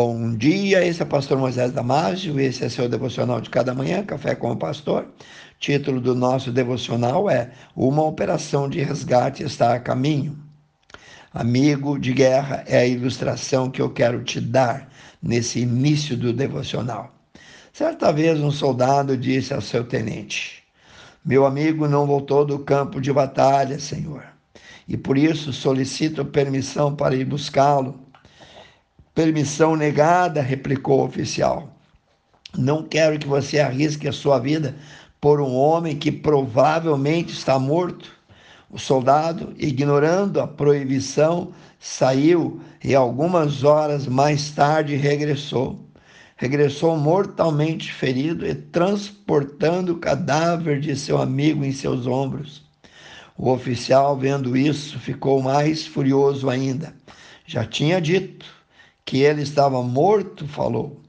Bom dia, esse é o pastor Moisés Damásio, esse é seu devocional de cada manhã, Café com o Pastor. Título do nosso devocional é Uma operação de resgate está a caminho. Amigo de guerra é a ilustração que eu quero te dar nesse início do devocional. Certa vez um soldado disse ao seu tenente: Meu amigo não voltou do campo de batalha, senhor, e por isso solicito permissão para ir buscá-lo Permissão negada, replicou o oficial. Não quero que você arrisque a sua vida por um homem que provavelmente está morto. O soldado, ignorando a proibição, saiu e algumas horas mais tarde regressou. Regressou mortalmente ferido e transportando o cadáver de seu amigo em seus ombros. O oficial, vendo isso, ficou mais furioso ainda. Já tinha dito que ele estava morto, falou: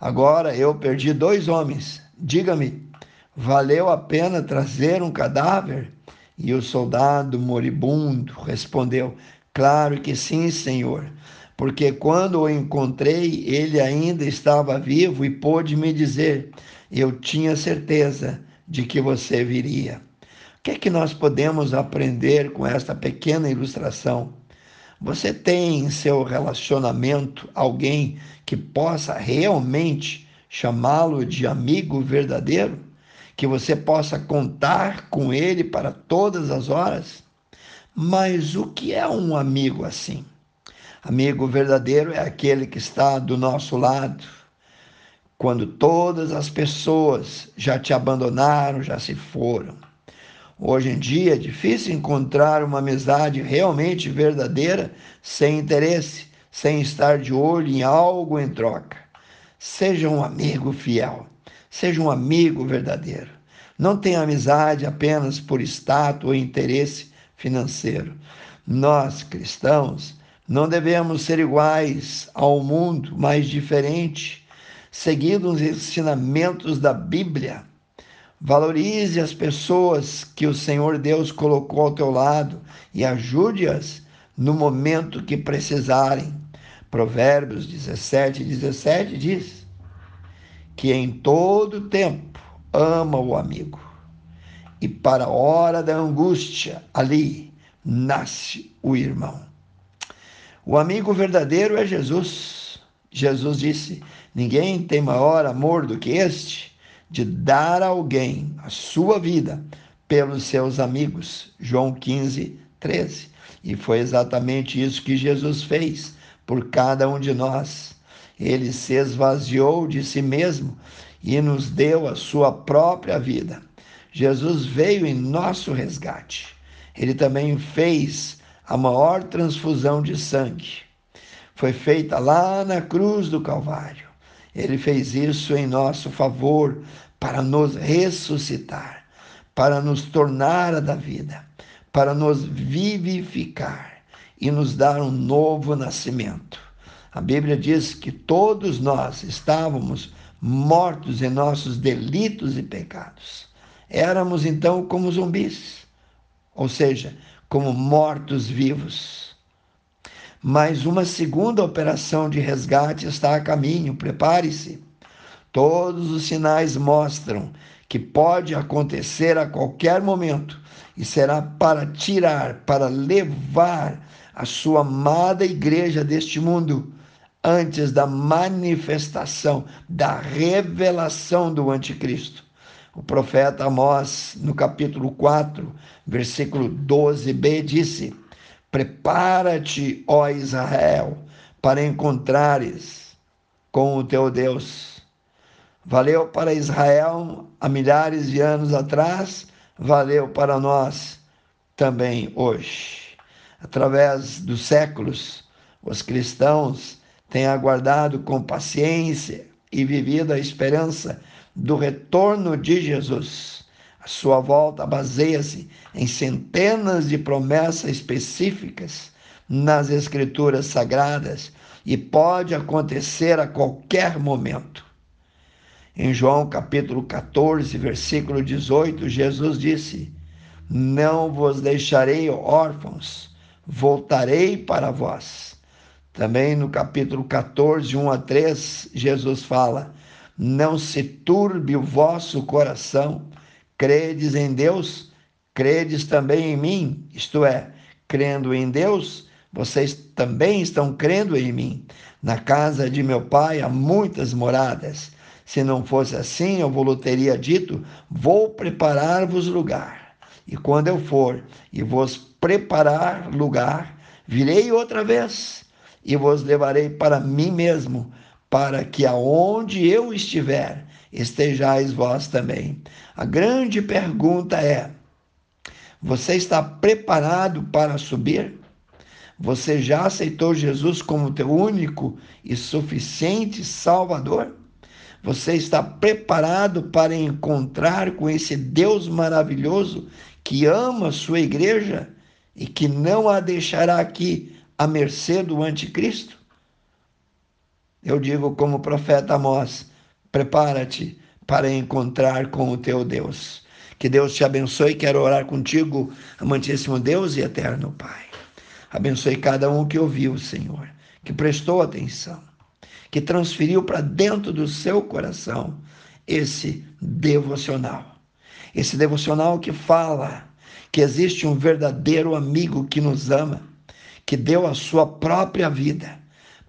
Agora eu perdi dois homens. Diga-me, valeu a pena trazer um cadáver? E o soldado moribundo respondeu: Claro que sim, senhor, porque quando o encontrei, ele ainda estava vivo e pôde me dizer: Eu tinha certeza de que você viria. O que é que nós podemos aprender com esta pequena ilustração? Você tem em seu relacionamento alguém que possa realmente chamá-lo de amigo verdadeiro? Que você possa contar com ele para todas as horas? Mas o que é um amigo assim? Amigo verdadeiro é aquele que está do nosso lado. Quando todas as pessoas já te abandonaram, já se foram Hoje em dia é difícil encontrar uma amizade realmente verdadeira sem interesse, sem estar de olho em algo em troca. Seja um amigo fiel, seja um amigo verdadeiro. Não tenha amizade apenas por status ou interesse financeiro. Nós, cristãos, não devemos ser iguais ao mundo, mas diferentes, seguindo os ensinamentos da Bíblia Valorize as pessoas que o Senhor Deus colocou ao teu lado e ajude-as no momento que precisarem. Provérbios 17, 17 diz que em todo tempo ama o amigo e para a hora da angústia ali nasce o irmão. O amigo verdadeiro é Jesus. Jesus disse: Ninguém tem maior amor do que este de dar a alguém a sua vida pelos seus amigos. João 15, 13. E foi exatamente isso que Jesus fez por cada um de nós. Ele se esvaziou de si mesmo e nos deu a sua própria vida. Jesus veio em nosso resgate. Ele também fez a maior transfusão de sangue. Foi feita lá na cruz do Calvário. Ele fez isso em nosso favor para nos ressuscitar, para nos tornar a da vida, para nos vivificar e nos dar um novo nascimento. A Bíblia diz que todos nós estávamos mortos em nossos delitos e pecados. Éramos então como zumbis, ou seja, como mortos vivos. Mas uma segunda operação de resgate está a caminho, prepare-se. Todos os sinais mostram que pode acontecer a qualquer momento e será para tirar, para levar a sua amada igreja deste mundo antes da manifestação, da revelação do anticristo. O profeta Amós, no capítulo 4, versículo 12b, disse: Prepara-te, ó Israel, para encontrares com o teu Deus. Valeu para Israel há milhares de anos atrás, valeu para nós também hoje. Através dos séculos, os cristãos têm aguardado com paciência e vivido a esperança do retorno de Jesus a sua volta baseia-se em centenas de promessas específicas nas Escrituras Sagradas e pode acontecer a qualquer momento. Em João capítulo 14, versículo 18, Jesus disse: Não vos deixarei órfãos, voltarei para vós. Também no capítulo 14, 1 a 3, Jesus fala: Não se turbe o vosso coração, credes em Deus, credes também em mim, isto é, crendo em Deus, vocês também estão crendo em mim. Na casa de meu pai há muitas moradas. Se não fosse assim, eu vos teria dito: Vou preparar-vos lugar. E quando eu for e vos preparar lugar, virei outra vez e vos levarei para mim mesmo, para que aonde eu estiver, estejais vós também. A grande pergunta é: você está preparado para subir? Você já aceitou Jesus como teu único e suficiente Salvador? Você está preparado para encontrar com esse Deus maravilhoso que ama sua igreja e que não a deixará aqui à mercê do anticristo? Eu digo como profeta Amós, prepara-te para encontrar com o teu Deus. Que Deus te abençoe. Quero orar contigo, amantíssimo Deus e eterno Pai. Abençoe cada um que ouviu, Senhor, que prestou atenção, que transferiu para dentro do seu coração esse devocional. Esse devocional que fala que existe um verdadeiro amigo que nos ama, que deu a sua própria vida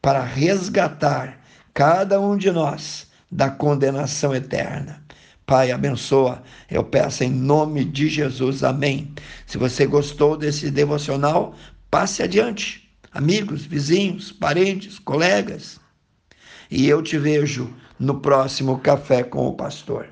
para resgatar cada um de nós da condenação eterna. Pai, abençoa, eu peço em nome de Jesus, amém. Se você gostou desse devocional, passe adiante. Amigos, vizinhos, parentes, colegas. E eu te vejo no próximo Café com o Pastor.